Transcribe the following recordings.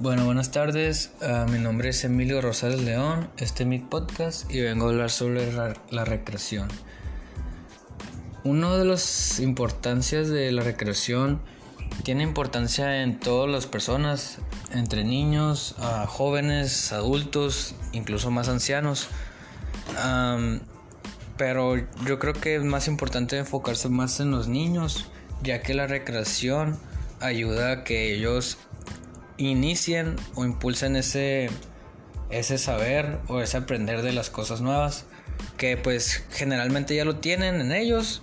Bueno, buenas tardes. Uh, mi nombre es Emilio Rosales León. Este es mi podcast y vengo a hablar sobre la, recreación. Una de las importancias de la recreación tiene importancia en todas las personas, entre niños, jóvenes, adultos, incluso más ancianos. Pero yo creo que es más importante enfocarse más en los niños, ya que la recreación ayuda a que ellos inicien o impulsen ese, ese saber o ese aprender de las cosas nuevas que pues generalmente ya lo tienen en ellos.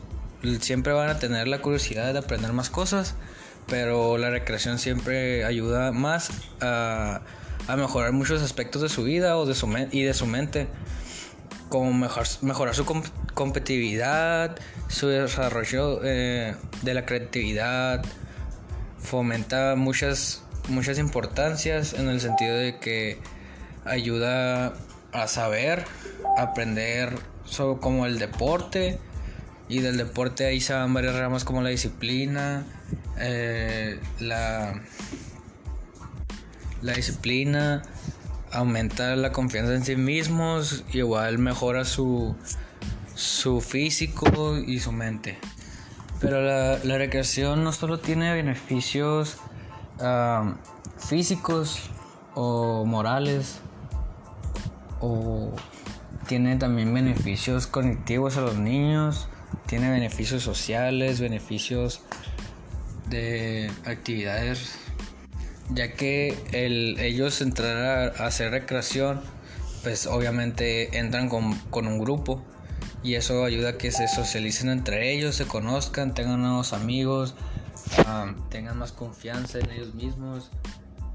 Siempre van a tener la curiosidad de aprender más cosas pero la recreación siempre ayuda más a, a mejorar muchos aspectos de su vida o de su y de su mente como mejor, mejorar su competitividad su desarrollo eh, de la creatividad fomenta muchas muchas importancias en el sentido de que ayuda a saber, aprender como el deporte y del deporte ahí se van varias ramas como la disciplina, eh, la, disciplina, aumenta la confianza en sí mismos, igual mejora su, su físico y su mente. Pero la recreación no solo tiene beneficios físicos o morales o tiene también beneficios cognitivos a los niños, tiene beneficios sociales, beneficios de actividades, ya que el, ellos entrar a, hacer recreación, pues obviamente entran con, con un grupo y eso ayuda a que se socialicen entre ellos, se conozcan, tengan nuevos amigos, tengan más confianza en ellos mismos,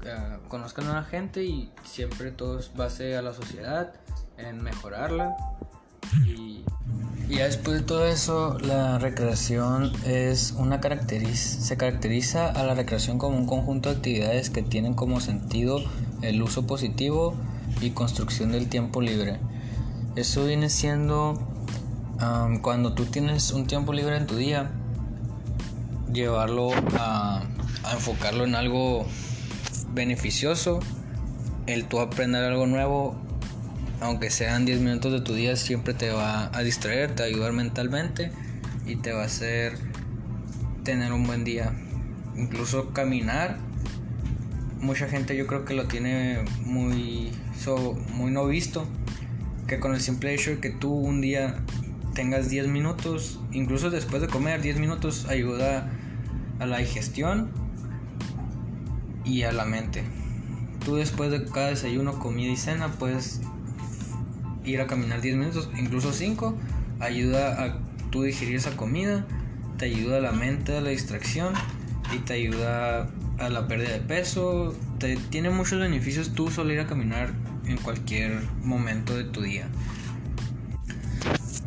uh, conozcan a la gente y siempre todo es base a la sociedad, en mejorarla. Y, después de todo eso, la recreación es una caracteriza, se caracteriza a la recreación como un conjunto de actividades que tienen como sentido el uso positivo y construcción del tiempo libre. Eso viene siendo cuando tú tienes un tiempo libre en tu día, llevarlo a, enfocarlo en algo beneficioso, el tú aprender algo nuevo, aunque sean 10 minutos de tu día, siempre te va a distraer, te va a ayudar mentalmente y te va a hacer tener un buen día. Incluso caminar, mucha gente yo creo que lo tiene muy, muy no visto, que con el simple hecho de que tú un día tengas 10 minutos, incluso después de comer 10 minutos ayuda a la digestión y a la mente. Tú después de cada desayuno, comida y cena puedes ir a caminar 10 minutos, incluso 5, ayuda a tú digerir esa comida, te ayuda a la mente, a la distracción y te ayuda a la pérdida de peso. Te, tiene muchos beneficios tú solo ir a caminar en cualquier momento de tu día.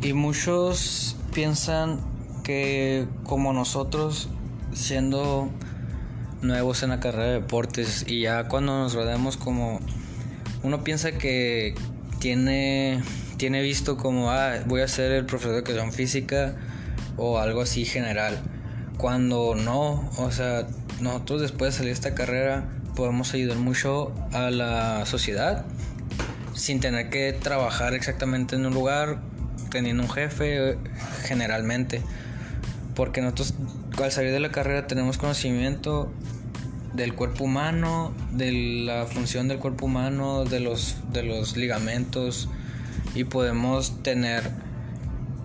Y muchos piensan que como nosotros siendo nuevos en la carrera de deportes y ya cuando nos rodeamos como uno piensa que tiene tiene visto como ah, voy a ser el profesor de educación física o algo así general. Cuando no o sea nosotros después de salir de esta carrera podemos ayudar mucho a la sociedad sin tener que trabajar exactamente en un lugar teniendo un jefe generalmente porque nosotros al salir de la carrera tenemos conocimiento del cuerpo humano, de la función del cuerpo humano, de los, de los ligamentos y podemos tener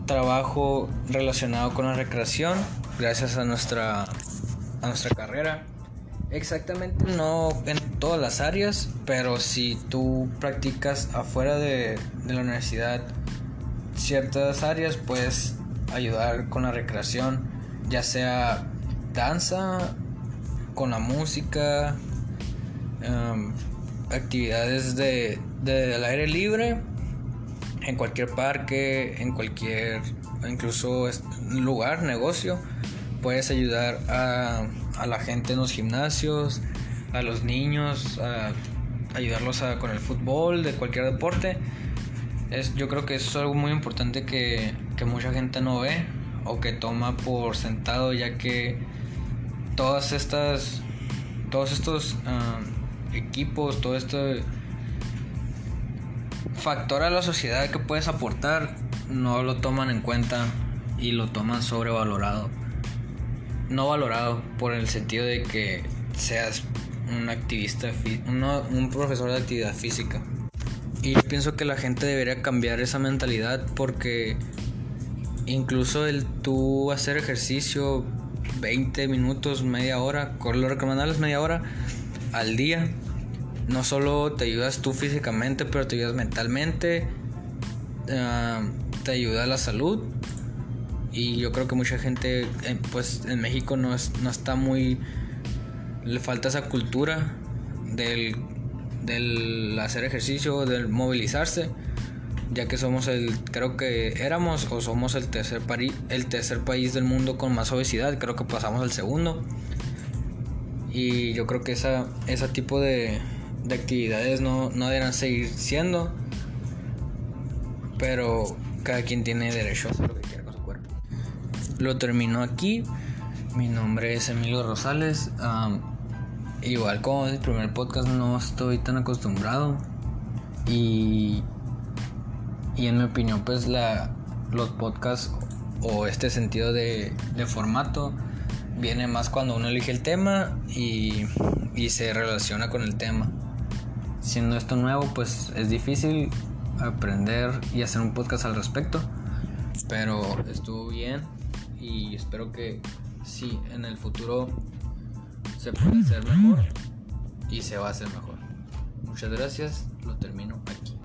trabajo relacionado con la recreación gracias a nuestra, a nuestra carrera. Exactamente no en todas las áreas, pero si tú practicas afuera de, de la universidad ciertas áreas, puedes ayudar con la recreación, ya sea danza, con la música, em, actividades de, del aire libre, en cualquier parque, en cualquier, incluso lugar, negocio, puedes ayudar a, a la gente en los gimnasios, a los niños, a ayudarlos con el fútbol, de cualquier deporte. Es, yo creo que eso es algo muy importante que, que mucha gente no ve o que toma por sentado ya que todas estas todos estos equipos, todo este factor a la sociedad que puedes aportar, no lo toman en cuenta y lo toman sobrevalorado. No valorado por el sentido de que seas un activista, un profesor de actividad física. Y pienso que la gente debería cambiar esa mentalidad porque incluso el tú hacer ejercicio 20 minutos, media hora, lo recomendable es media hora al día. No solo te ayudas tú físicamente, pero te ayudas mentalmente, ah, te ayuda a la salud. Y yo creo que mucha gente, eh, pues en México no, no está muy... Le falta esa cultura del del hacer ejercicio, del movilizarse, ya que somos el, creo que éramos o somos el tercer, el tercer país del mundo con más obesidad, creo que pasamos al segundo. Y yo creo que esa, ese tipo de, de actividades no, no deberán seguir siendo, pero cada quien tiene derecho a hacer lo que quiera con su cuerpo. Lo termino aquí. Mi nombre es Emilio Rosales. Igual como el primer podcast no estoy tan acostumbrado y, y en mi opinión pues la, los podcasts o este sentido de, formato viene más cuando uno elige el tema y, y se relaciona con el tema. Siendo esto nuevo pues es difícil aprender y hacer un podcast al respecto, pero estuvo bien y espero que sí en el futuro se puede hacer mejor y se va a hacer mejor. Muchas gracias, lo termino aquí.